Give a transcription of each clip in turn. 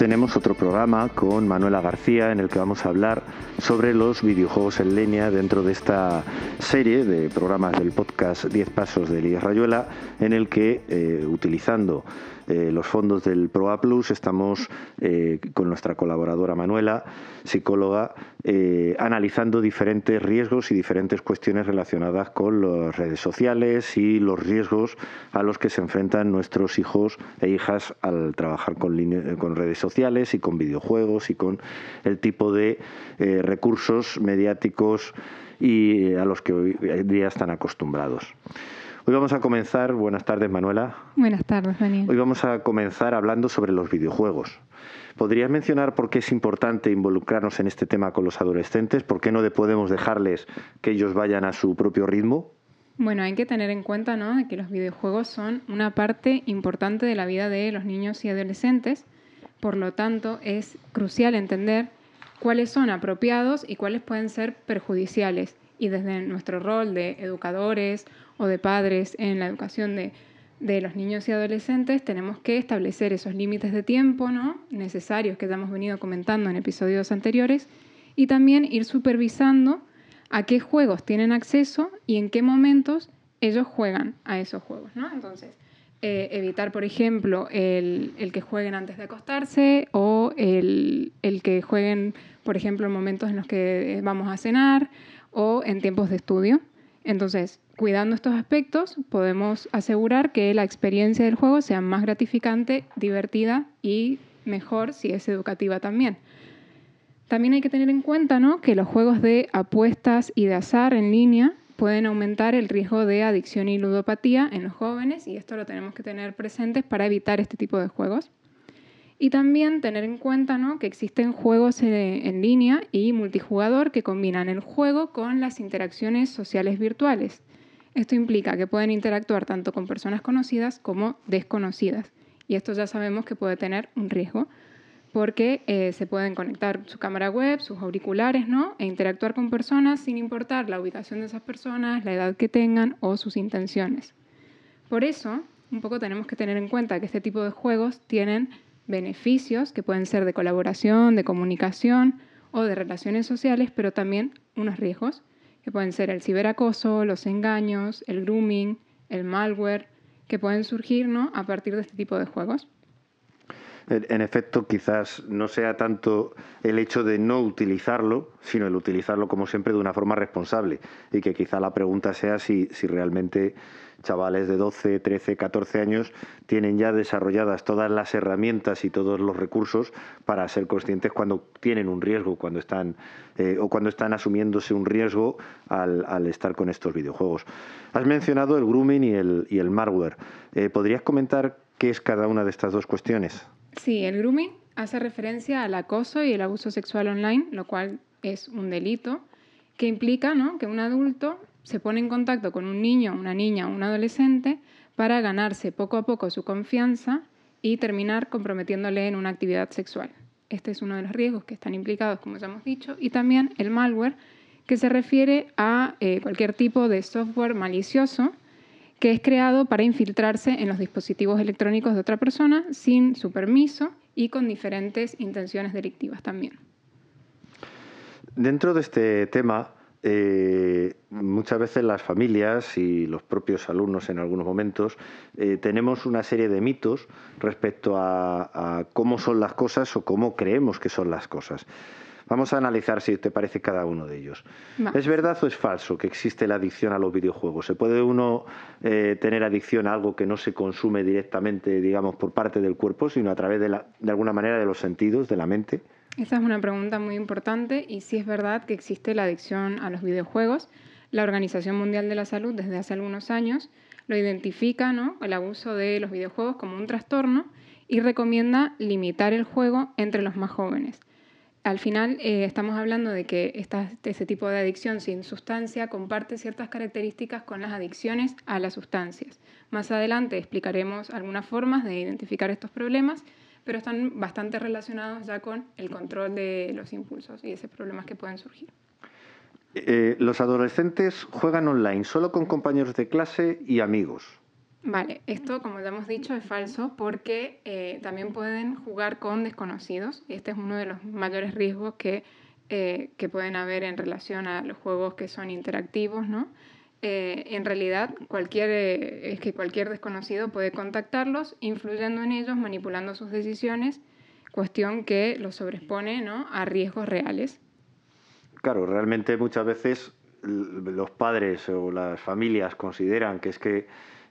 Tenemos otro programa con Manuela García en el que vamos a hablar sobre los videojuegos en línea dentro de esta serie de programas del podcast 10 Pasos de Elías Rayuela en el que eh, utilizando eh, los fondos del ProA Plus estamos eh, con nuestra colaboradora Manuela, psicóloga, eh, analizando diferentes riesgos y diferentes cuestiones relacionadas con las redes sociales y los riesgos a los que se enfrentan nuestros hijos e hijas al trabajar con, redes sociales y con videojuegos y con el tipo de recursos mediáticos a los que hoy día están acostumbrados. Hoy vamos a comenzar, buenas tardes Manuela. Buenas tardes Daniel. Hoy vamos a comenzar hablando sobre los videojuegos. ¿Podrías mencionar por qué es importante involucrarnos en este tema con los adolescentes? ¿Por qué no podemos dejarles que ellos vayan a su propio ritmo? Bueno, hay que tener en cuenta ¿no? que los videojuegos son una parte importante de la vida de los niños y adolescentes. Por lo tanto, es crucial entender cuáles son apropiados y cuáles pueden ser perjudiciales. Y desde nuestro rol de educadores o de padres en la educación de, los niños y adolescentes, tenemos que establecer esos límites de tiempo ¿no? necesarios que ya hemos venido comentando en episodios anteriores y también ir supervisando a qué juegos tienen acceso y en qué momentos ellos juegan a esos juegos. ¿no? Entonces, eh, evitar, por ejemplo, el, que jueguen antes de acostarse o el, el, que jueguen, por ejemplo, en momentos en los que vamos a cenar o en tiempos de estudio. Entonces, cuidando estos aspectos, podemos asegurar que la experiencia del juego sea más gratificante, divertida y mejor si es educativa también. También hay que tener en cuenta ¿no? que los juegos de apuestas y de azar en línea pueden aumentar el riesgo de adicción y ludopatía en los jóvenes y esto lo tenemos que tener presentes para evitar este tipo de juegos. Y también tener en cuenta ¿no? que existen juegos en línea y multijugador que combinan el juego con las interacciones sociales virtuales. Esto implica que pueden interactuar tanto con personas conocidas como desconocidas. Y esto ya sabemos que puede tener un riesgo porque eh, se pueden conectar su cámara web, sus auriculares, ¿no? E interactuar con personas sin importar la ubicación de esas personas, la edad que tengan o sus intenciones. Por eso, un poco tenemos que tener en cuenta que este tipo de juegos tienen beneficios que pueden ser de colaboración, de comunicación o de relaciones sociales, pero también unos riesgos que pueden ser el ciberacoso, los engaños, el grooming, el malware, que pueden surgir ¿no? a partir de este tipo de juegos. En efecto, quizás no sea tanto el hecho de no utilizarlo, sino el utilizarlo, como siempre, de una forma responsable. Y que quizá la pregunta sea si, si realmente chavales de 12, 13, 14 años tienen ya desarrolladas todas las herramientas y todos los recursos para ser conscientes cuando tienen un riesgo, cuando están eh, o cuando están asumiéndose un riesgo al, estar con estos videojuegos. Has mencionado el grooming y el, y el malware. Eh, ¿Podrías comentar qué es cada una de estas dos cuestiones? Sí, el grooming hace referencia al acoso y el abuso sexual online, lo cual es un delito que implica ¿no? que un adulto se pone en contacto con un niño, una niña un adolescente para ganarse poco a poco su confianza y terminar comprometiéndole en una actividad sexual. Este es uno de los riesgos que están implicados, como ya hemos dicho, y también el malware, que se refiere a eh, cualquier tipo de software malicioso que es creado para infiltrarse en los dispositivos electrónicos de otra persona sin su permiso y con diferentes intenciones delictivas también. Dentro de este tema, eh, muchas veces las familias y los propios alumnos en algunos momentos eh, tenemos una serie de mitos respecto a, cómo son las cosas o cómo creemos que son las cosas. Vamos a analizar si te parece cada uno de ellos. ¿Es verdad o es falso que existe la adicción a los videojuegos? ¿Se puede uno eh, tener adicción a algo que no se consume directamente, digamos, por parte del cuerpo, sino a través de, la, de alguna manera de los sentidos, de la mente? Esa es una pregunta muy importante y sí es verdad que existe la adicción a los videojuegos. La Organización Mundial de la Salud desde hace algunos años lo identifica, ¿no? el abuso de los videojuegos como un trastorno y recomienda limitar el juego entre los más jóvenes. Al final eh, estamos hablando de que esta, este tipo de adicción sin sustancia comparte ciertas características con las adicciones a las sustancias. Más adelante explicaremos algunas formas de identificar estos problemas pero están bastante relacionados ya con el control de los impulsos y esos problemas que pueden surgir. Eh, los adolescentes juegan online solo con compañeros de clase y amigos. Vale, esto como ya hemos dicho es falso porque eh, también pueden jugar con desconocidos este es uno de los mayores riesgos que, eh, que pueden haber en relación a los juegos que son interactivos, ¿no? Eh, en realidad cualquier, es que cualquier desconocido puede contactarlos, influyendo en ellos, manipulando sus decisiones, cuestión que los sobrepone ¿no? a riesgos reales. Claro, realmente muchas veces los padres o las familias consideran que es que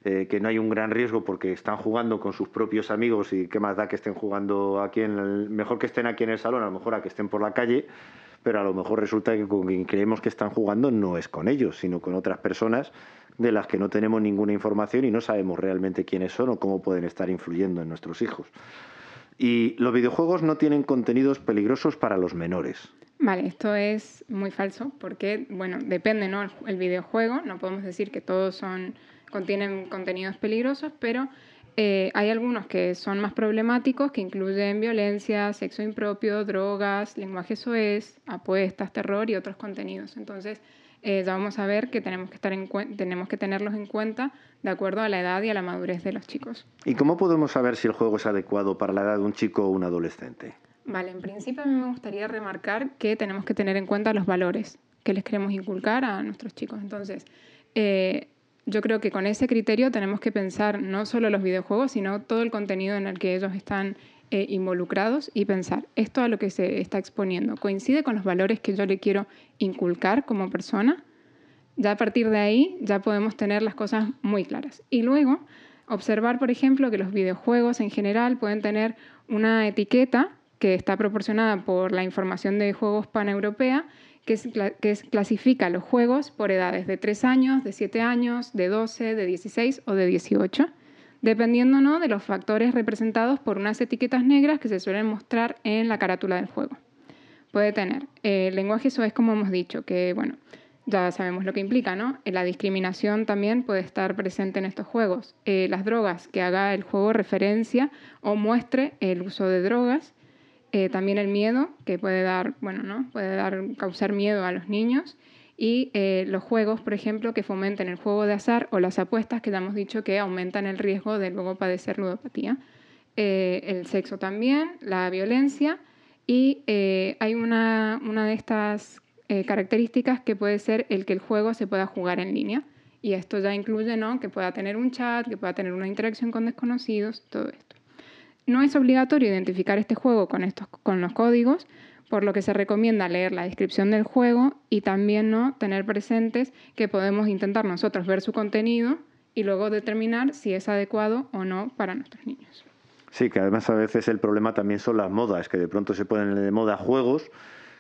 eh, que no hay un gran riesgo porque están jugando con sus propios amigos y qué más da que estén jugando aquí en el, mejor que estén aquí en el salón, a lo mejor a que estén por la calle, pero a lo mejor resulta que con quien creemos que están jugando no es con ellos, sino con otras personas de las que no tenemos ninguna información y no sabemos realmente quiénes son o cómo pueden estar influyendo en nuestros hijos. Y los videojuegos no tienen contenidos peligrosos para los menores. Vale, esto es muy falso porque, bueno, depende, ¿no? el videojuego, no podemos decir que todos son contienen contenidos peligrosos, pero eh, hay algunos que son más problemáticos, que incluyen violencia, sexo impropio, drogas, lenguaje soez, apuestas, terror y otros contenidos. Entonces, eh, ya vamos a ver que tenemos que, estar en tenemos que tenerlos en cuenta de acuerdo a la edad y a la madurez de los chicos. ¿Y cómo podemos saber si el juego es adecuado para la edad de un chico o un adolescente? Vale, en principio a mí me gustaría remarcar que tenemos que tener en cuenta los valores que les queremos inculcar a nuestros chicos. Entonces, eh, yo creo que con ese criterio tenemos que pensar no solo los videojuegos, sino todo el contenido en el que ellos están eh, involucrados y pensar, esto a lo que se está exponiendo, ¿coincide con los valores que yo le quiero inculcar como persona? Ya a partir de ahí ya podemos tener las cosas muy claras. Y luego, observar, por ejemplo, que los videojuegos en general pueden tener una etiqueta que está proporcionada por la información de juegos paneuropea que, clasifica los juegos por edades de 3 años, de 7 años, de 12, de 16 o de 18, dependiendo ¿no? de los factores representados por unas etiquetas negras que se suelen mostrar en la carátula del juego. Puede tener el lenguaje eso es como hemos dicho, que bueno, ya sabemos lo que implica, ¿no? La discriminación también puede estar presente en estos juegos. Eh, las drogas, que haga el juego referencia o muestre el uso de drogas. Eh, también el miedo, que puede dar, bueno, ¿no? puede dar, causar miedo a los niños. Y eh, los juegos, por ejemplo, que fomenten el juego de azar o las apuestas, que ya hemos dicho que aumentan el riesgo de luego padecer ludopatía. Eh, el sexo también, la violencia. Y hay una, una, de estas características que puede ser el que el juego se pueda jugar en línea. Y esto ya incluye ¿no? que pueda tener un chat, que pueda tener una interacción con desconocidos, todo esto. No es obligatorio identificar este juego con, estos, con los códigos, por lo que se recomienda leer la descripción del juego y también ¿no? tener presentes que podemos intentar nosotros ver su contenido y luego determinar si es adecuado o no para nuestros niños. Sí, que además a veces el problema también son las modas, que de pronto se ponen de moda juegos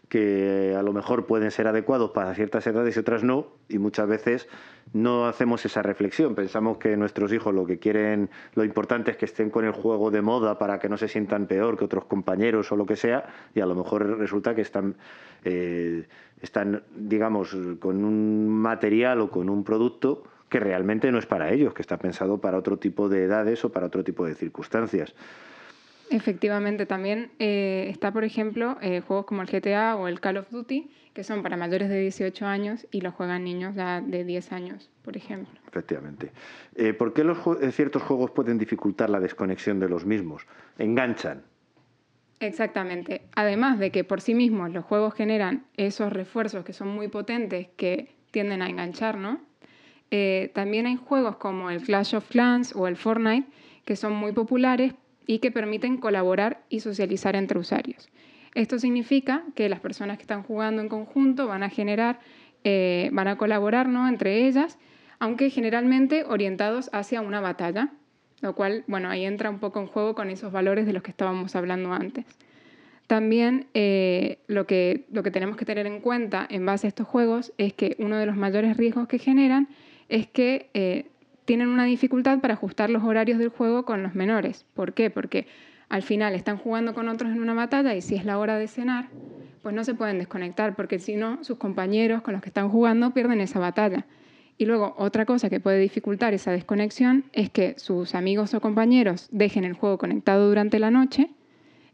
que a lo mejor pueden ser adecuados para ciertas edades y otras no, y muchas veces no hacemos esa reflexión. Pensamos que nuestros hijos lo que quieren, lo importante es que estén con el juego de moda para que no se sientan peor que otros compañeros o lo que sea, y a lo mejor resulta que están, eh, están digamos, con un material o con un producto que realmente no es para ellos, que está pensado para otro tipo de edades o para otro tipo de circunstancias. Efectivamente, también eh, está, por ejemplo, eh, juegos como el GTA o el Call of Duty, que son para mayores de 18 años y los juegan niños ya de 10 años, por ejemplo. Efectivamente. Eh, ¿Por qué los ciertos juegos pueden dificultar la desconexión de los mismos? Enganchan. Exactamente. Además de que por sí mismos los juegos generan esos refuerzos que son muy potentes que tienden a enganchar, ¿no? también hay juegos como el Clash of Clans o el Fortnite que son muy populares y que permiten colaborar y socializar entre usuarios. Esto significa que las personas que están jugando en conjunto van a generar, eh, van a colaborar ¿no? entre ellas, aunque generalmente orientados hacia una batalla, lo cual, bueno, ahí entra un poco en juego con esos valores de los que estábamos hablando antes. También eh, lo, que, lo que tenemos que tener en cuenta en base a estos juegos es que uno de los mayores riesgos que generan es que eh, tienen una dificultad para ajustar los horarios del juego con los menores. ¿Por qué? Porque al final están jugando con otros en una batalla y si es la hora de cenar, pues no se pueden desconectar, porque si no, sus compañeros con los que están jugando pierden esa batalla. Y luego, otra cosa que puede dificultar esa desconexión es que sus amigos o compañeros dejen el juego conectado durante la noche,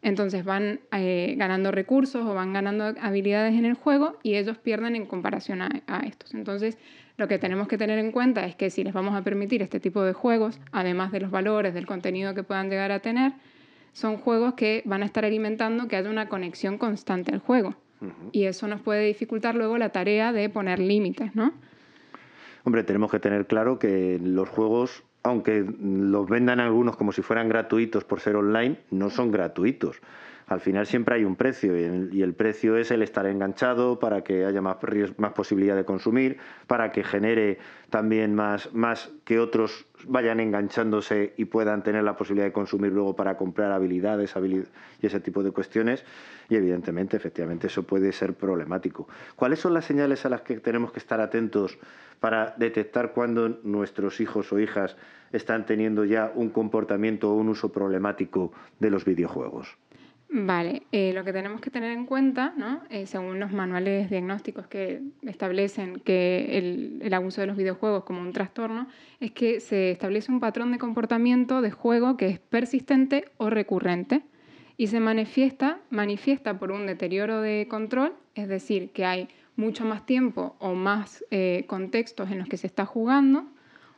Entonces van eh, ganando recursos o van ganando habilidades en el juego y ellos pierden en comparación a, estos. Entonces lo que tenemos que tener en cuenta es que si les vamos a permitir este tipo de juegos, además de los valores, del contenido que puedan llegar a tener, son juegos que van a estar alimentando que haya una conexión constante al juego. Y eso nos puede dificultar luego la tarea de poner límites, ¿no? Hombre, tenemos que tener claro que los juegos aunque los vendan algunos como si fueran gratuitos por ser online, no son gratuitos. Al final siempre hay un precio y el, precio es el estar enganchado para que haya más, posibilidad de consumir, para que genere también más, más que otros vayan enganchándose y puedan tener la posibilidad de consumir luego para comprar habilidades y ese tipo de cuestiones. Y evidentemente, efectivamente, eso puede ser problemático. ¿Cuáles son las señales a las que tenemos que estar atentos para detectar cuando nuestros hijos o hijas están teniendo ya un comportamiento o un uso problemático de los videojuegos? Vale, eh, lo que tenemos que tener en cuenta, ¿no? Eh, según los manuales diagnósticos que establecen que el, abuso de los videojuegos como un trastorno, es que se establece un patrón de comportamiento de juego que es persistente o recurrente y se manifiesta, manifiesta por un deterioro de control, es decir, que hay mucho más tiempo o más eh, contextos en los que se está jugando,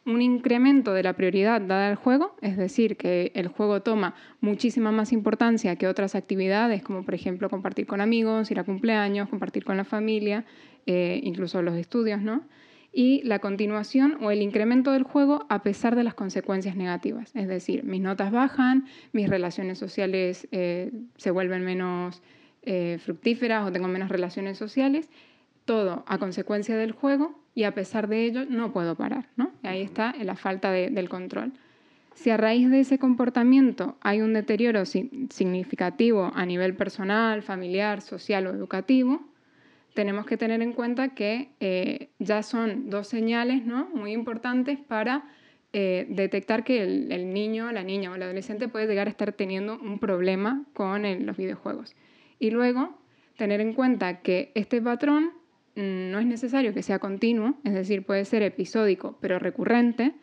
un incremento de la prioridad dada al juego, es decir, que el juego toma muchísima más importancia que otras actividades, como por ejemplo compartir con amigos, ir a cumpleaños, compartir con la familia, eh, incluso los estudios, ¿no? Y la continuación o el incremento del juego a pesar de las consecuencias negativas, es decir, mis notas bajan, mis relaciones sociales eh, se vuelven menos fructíferas o tengo menos relaciones sociales todo a consecuencia del juego y a pesar de ello no puedo parar. ¿no? ahí está la falta del control. Si a raíz de ese comportamiento hay un deterioro significativo a nivel personal, familiar, social o educativo, tenemos que tener en cuenta que eh, ya son dos señales ¿no? muy importantes para eh, detectar que el, niño, la niña o el adolescente puede llegar a estar teniendo un problema con los videojuegos. Y luego tener en cuenta que este patrón no es necesario que sea continuo, es decir, puede ser episódico pero recurrente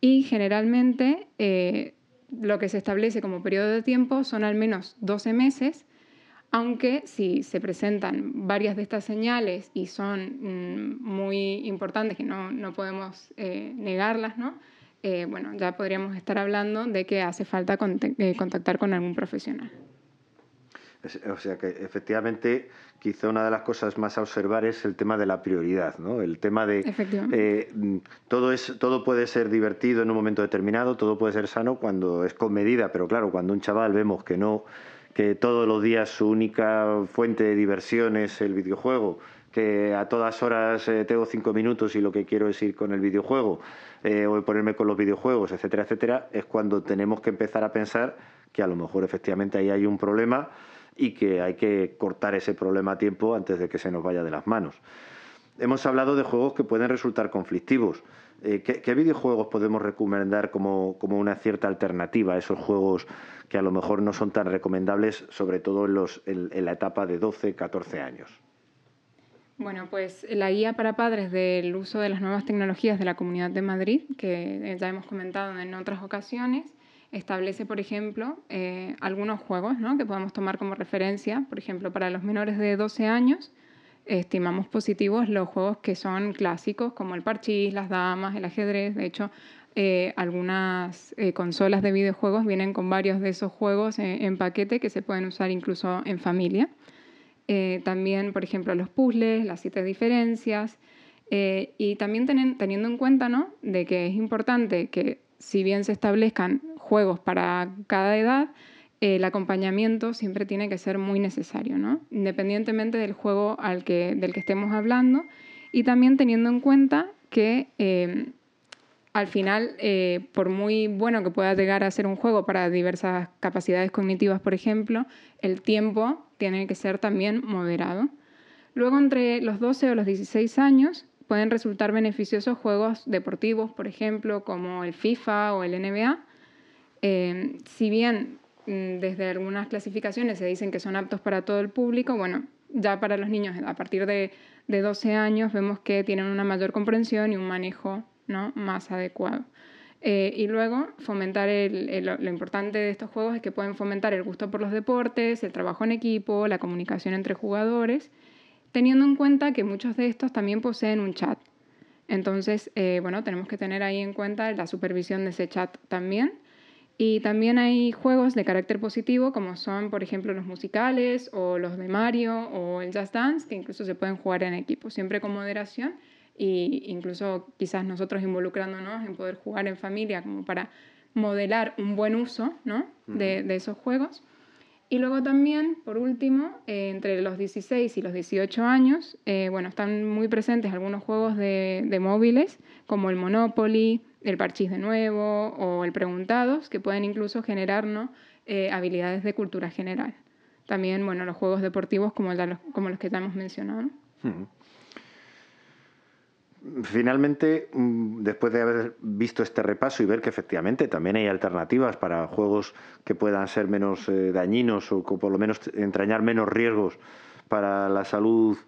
y generalmente eh, lo que se establece como periodo de tiempo son al menos 12 meses, aunque si se presentan varias de estas señales y son mm, muy importantes, que no, podemos eh, negarlas, ¿no? Eh, bueno, ya podríamos estar hablando de que hace falta contactar con algún profesional. O sea que efectivamente quizá una de las cosas más a observar es el tema de la prioridad, ¿no? El tema de eh, todo es todo puede ser divertido en un momento determinado, todo puede ser sano cuando es con medida, pero claro, cuando un chaval vemos que no que todos los días su única fuente de diversión es el videojuego, que a todas horas eh, tengo cinco minutos y lo que quiero es ir con el videojuego eh, o ponerme con los videojuegos, etcétera, etcétera, es cuando tenemos que empezar a pensar que a lo mejor efectivamente ahí hay un problema y que hay que cortar ese problema a tiempo antes de que se nos vaya de las manos. Hemos hablado de juegos que pueden resultar conflictivos. Eh, ¿qué, videojuegos podemos recomendar como, una cierta alternativa a esos juegos que a lo mejor no son tan recomendables, sobre todo en, la etapa de 12, 14 años? Bueno, pues la guía para padres del uso de las nuevas tecnologías de la Comunidad de Madrid, que ya hemos comentado en otras ocasiones, establece, por ejemplo, eh, algunos juegos ¿no? que podemos tomar como referencia. Por ejemplo, para los menores de 12 años, estimamos positivos los juegos que son clásicos, como el parchís, las damas, el ajedrez. De hecho, eh, algunas eh, consolas de videojuegos vienen con varios de esos juegos en paquete que se pueden usar incluso en familia. también, por ejemplo, los puzzles, las siete diferencias. y también teniendo en cuenta ¿no? de que es importante que si bien se establezcan juegos para cada edad, el acompañamiento siempre tiene que ser muy necesario, ¿no? independientemente del juego al que, del que estemos hablando y también teniendo en cuenta que eh, al final, eh, por muy bueno que pueda llegar a ser un juego para diversas capacidades cognitivas, por ejemplo, el tiempo tiene que ser también moderado. Luego, entre los 12 o los 16 años, pueden resultar beneficiosos juegos deportivos, por ejemplo, como el FIFA o el NBA, Em, si bien mm, desde algunas clasificaciones se dicen que son aptos para todo el público, bueno, ya para los niños a partir de, 12 años vemos que tienen una mayor comprensión y un manejo más adecuado. Eh, y luego fomentar lo importante de estos juegos es que pueden fomentar el gusto por los deportes, el trabajo en equipo, la comunicación entre jugadores, teniendo en cuenta que muchos de estos también poseen un chat. Entonces, eh, bueno, tenemos que tener ahí en cuenta la supervisión de ese chat también. Y también hay juegos de carácter positivo, como son, por ejemplo, los musicales o los de Mario o el Just Dance, que incluso se pueden jugar en equipo, siempre con moderación e incluso quizás nosotros involucrándonos en poder jugar en familia como para modelar un buen uso ¿no? de, de, esos juegos. Y luego también, por último, eh, entre los 16 y los 18 años, eh, bueno, están muy presentes algunos juegos de, de, móviles, como el Monopoly, el Parchís de nuevo o el Preguntados, que pueden incluso generarnos eh, habilidades de cultura general. También, bueno, los juegos deportivos como, los, que ya hemos mencionado. Finalmente, mm, después de haber visto este repaso y ver que efectivamente también hay alternativas para juegos que puedan ser menos eh, dañinos o por lo menos entrañar menos riesgos para la salud,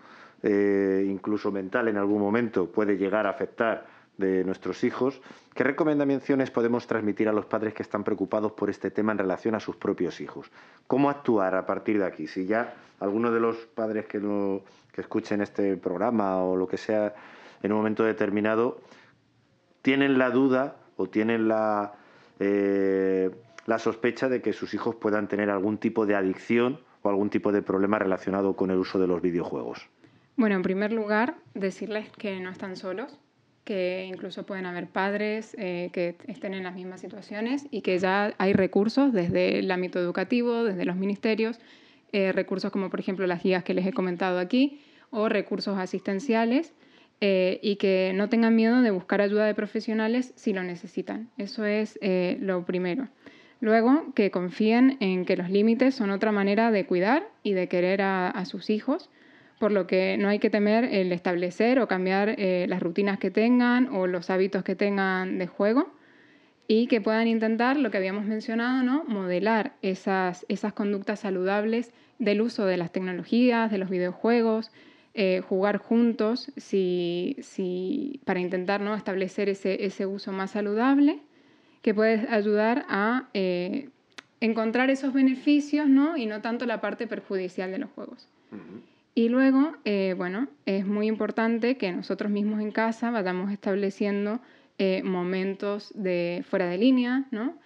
eh, incluso mental en algún momento, puede llegar a afectar de nuestros hijos, ¿qué recomendaciones podemos transmitir a los padres que están preocupados por este tema en relación a sus propios hijos? ¿Cómo actuar a partir de aquí? Si ya alguno de los padres que, escuchen este programa o lo que sea en un momento determinado tienen la duda o tienen eh, la sospecha de que sus hijos puedan tener algún tipo de adicción o algún tipo de problema relacionado con el uso de los videojuegos. Bueno, en primer lugar, decirles que no están solos, que incluso pueden haber padres eh, que estén en las mismas situaciones y que ya hay recursos desde el ámbito educativo, desde los ministerios, eh, recursos como por ejemplo las guías que les he comentado aquí o recursos asistenciales eh, y que no tengan miedo de buscar ayuda de profesionales si lo necesitan. Eso es lo primero. Luego, que confíen en que los límites son otra manera de cuidar y de querer a, sus hijos, por lo que no hay que temer el establecer o cambiar eh, las rutinas que tengan o los hábitos que tengan de juego y que puedan intentar, lo que habíamos mencionado, ¿no? modelar esas, esas conductas saludables del uso de las tecnologías, de los videojuegos, eh, jugar juntos si, si, para intentar ¿no? establecer ese, ese, uso más saludable que puede ayudar a eh, encontrar esos beneficios ¿no? y no tanto la parte perjudicial de los juegos. Y luego, eh, bueno, es muy importante que nosotros mismos en casa vayamos estableciendo momentos de fuera de línea, ¿no?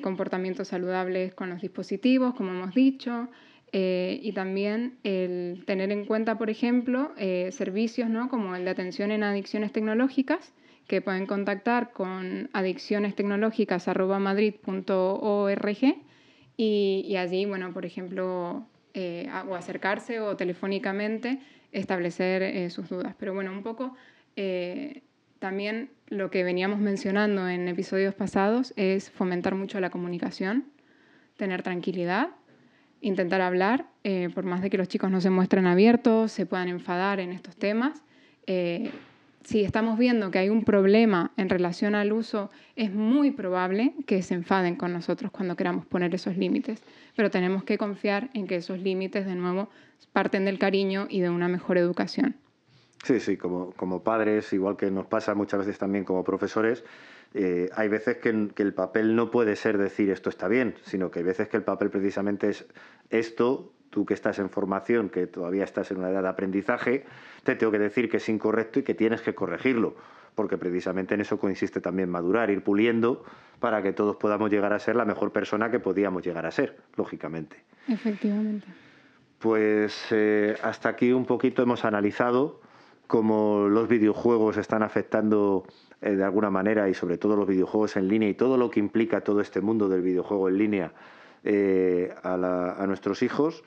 comportamientos saludables con los dispositivos, como hemos dicho, eh, y también el tener en cuenta, por ejemplo, eh, servicios ¿no? como el de atención en adicciones tecnológicas, que pueden contactar con adiccionestecnológicas.madrid.org y, y allí, bueno, por ejemplo, eh, o acercarse o telefónicamente establecer sus dudas. Pero bueno, un poco también lo que veníamos mencionando en episodios pasados es fomentar mucho la comunicación, tener tranquilidad intentar hablar, eh, por más de que los chicos no se muestren abiertos, se puedan enfadar en estos temas. Eh, si estamos viendo que hay un problema en relación al uso, es muy probable que se enfaden con nosotros cuando queramos poner esos límites, pero tenemos que confiar en que esos límites, de nuevo, parten del cariño y de una mejor educación. Sí, sí, como, como padres, igual que nos pasa muchas veces también como profesores, eh, hay veces que, el papel no puede ser decir esto está bien, sino que hay veces que el papel precisamente es esto, tú que estás en formación, que todavía estás en una edad de aprendizaje, te tengo que decir que es incorrecto y que tienes que corregirlo, porque precisamente en eso consiste también madurar, ir puliendo para que todos podamos llegar a ser la mejor persona que podíamos llegar a ser, lógicamente. Efectivamente. Pues eh, hasta aquí un poquito hemos analizado cómo los videojuegos están afectando eh, de alguna manera y sobre todo los videojuegos en línea y todo lo que implica todo este mundo del videojuego en línea eh, a, nuestros hijos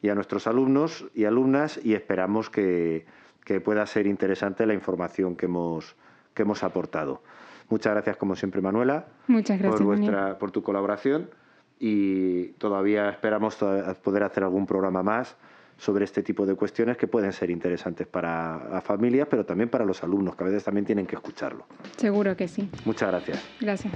y a nuestros alumnos y alumnas y esperamos que, pueda ser interesante la información que hemos, que hemos aportado. Muchas gracias como siempre Manuela Muchas gracias, por, vuestra, por tu colaboración y todavía esperamos poder hacer algún programa más sobre este tipo de cuestiones que pueden ser interesantes para las familias, pero también para los alumnos, que a veces también tienen que escucharlo. Seguro que sí. Muchas gracias. Gracias.